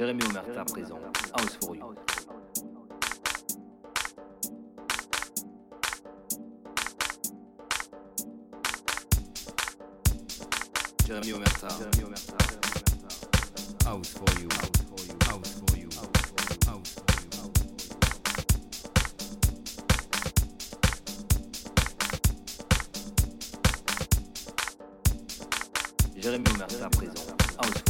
Jérémy Omerta présent, House for You. Jérémy Omerta. House for you. House for you. House for you. House for you. Jérémy Omerta présent, House for you.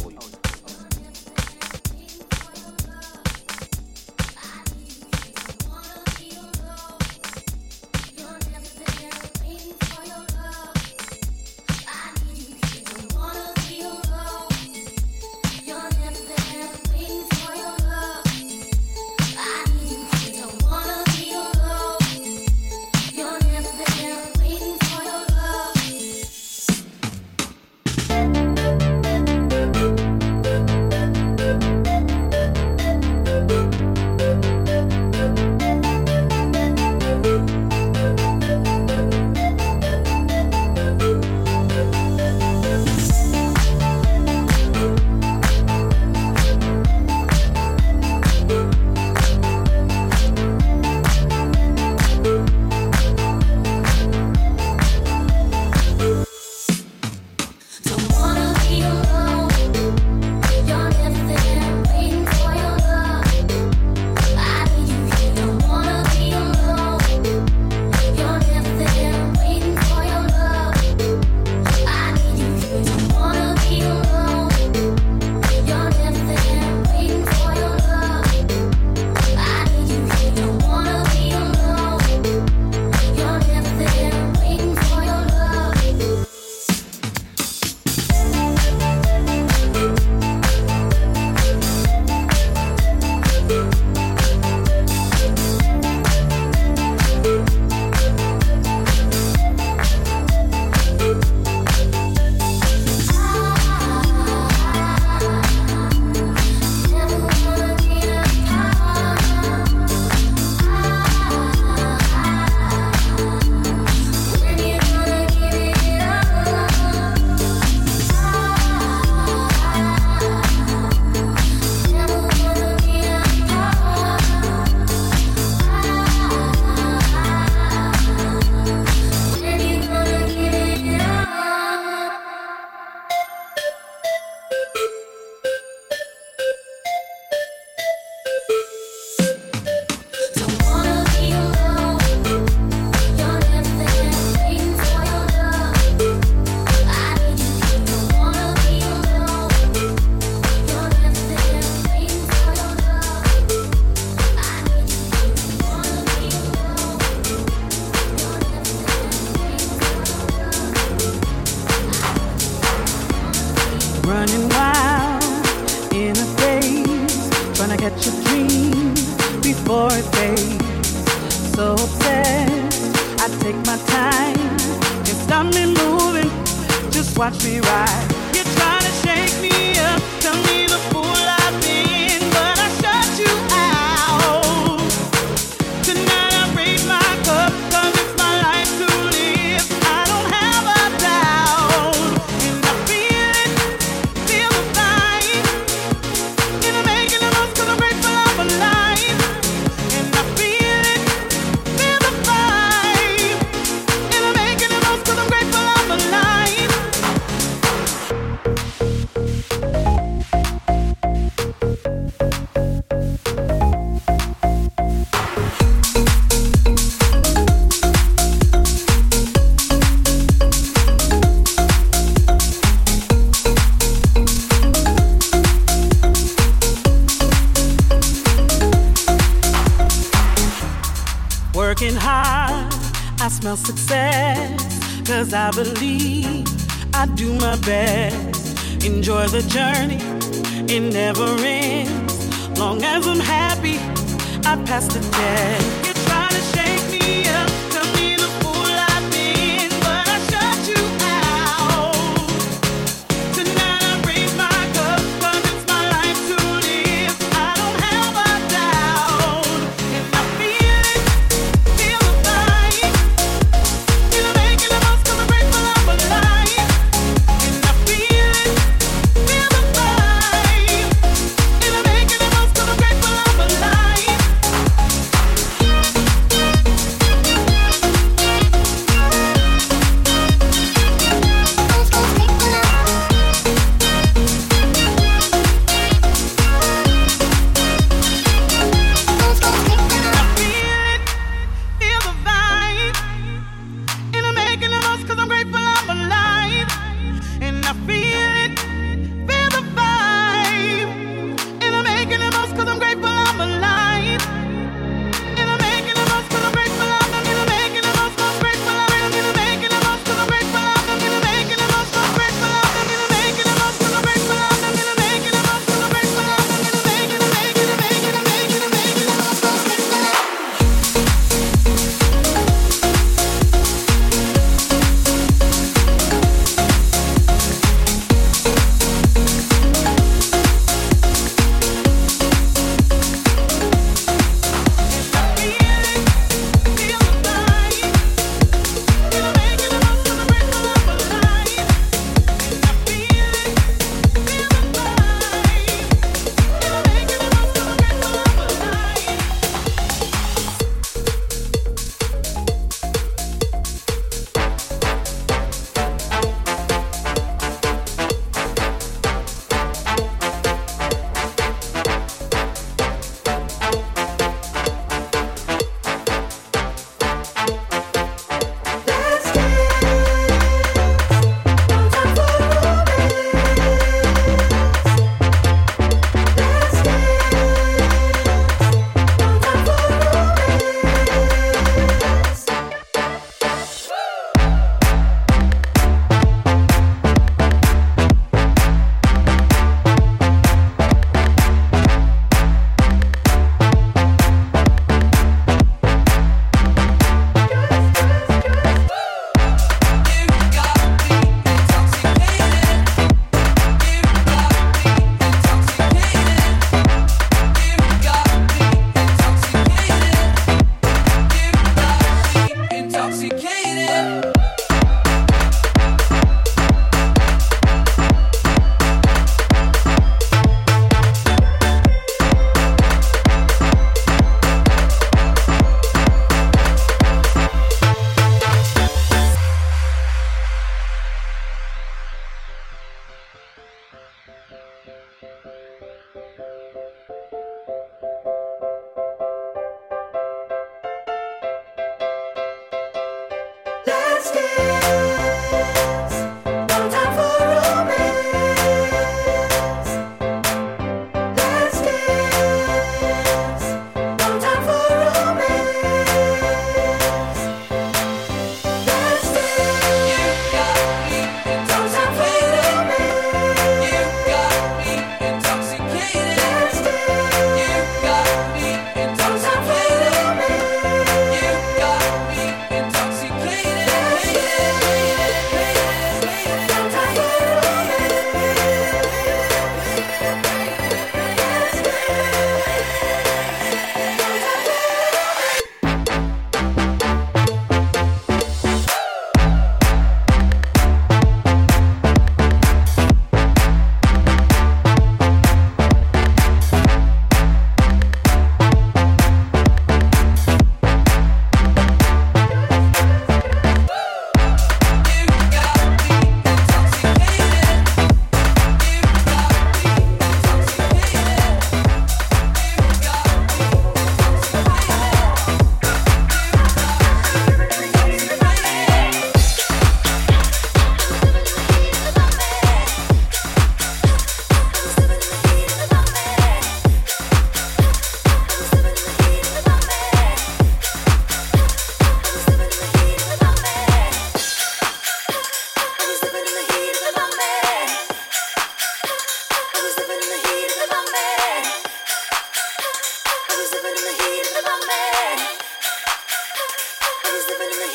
I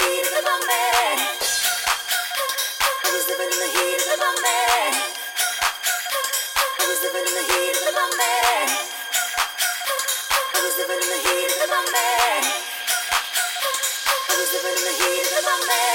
was living in the heat of the moment.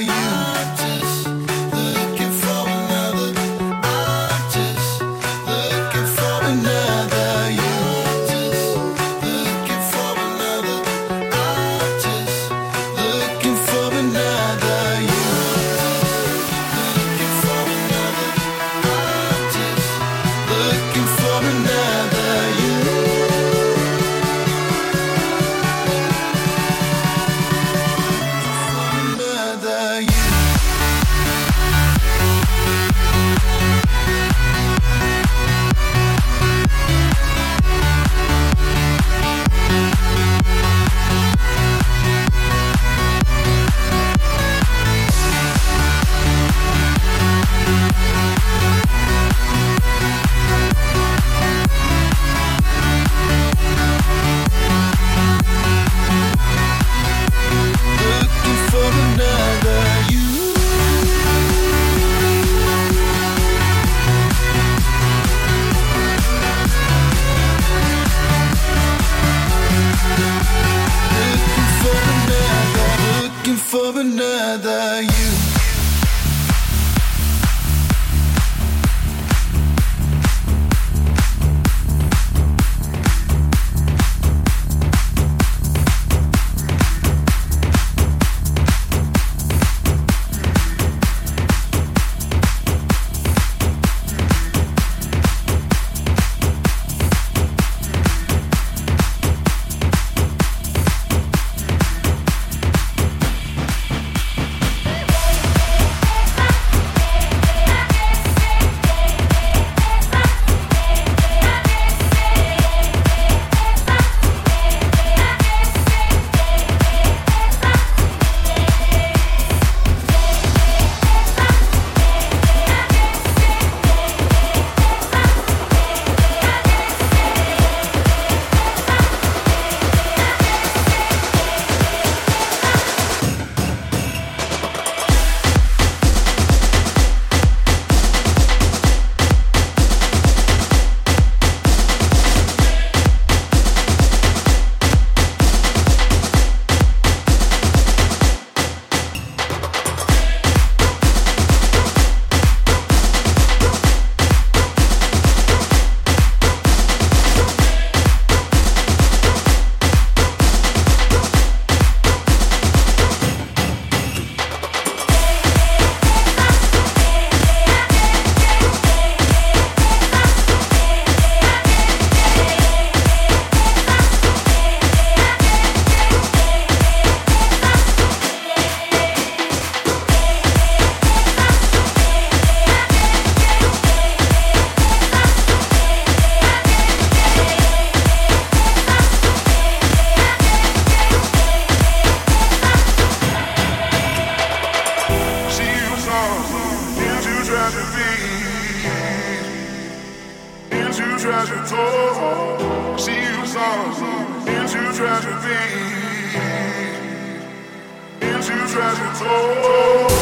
You treasure trove.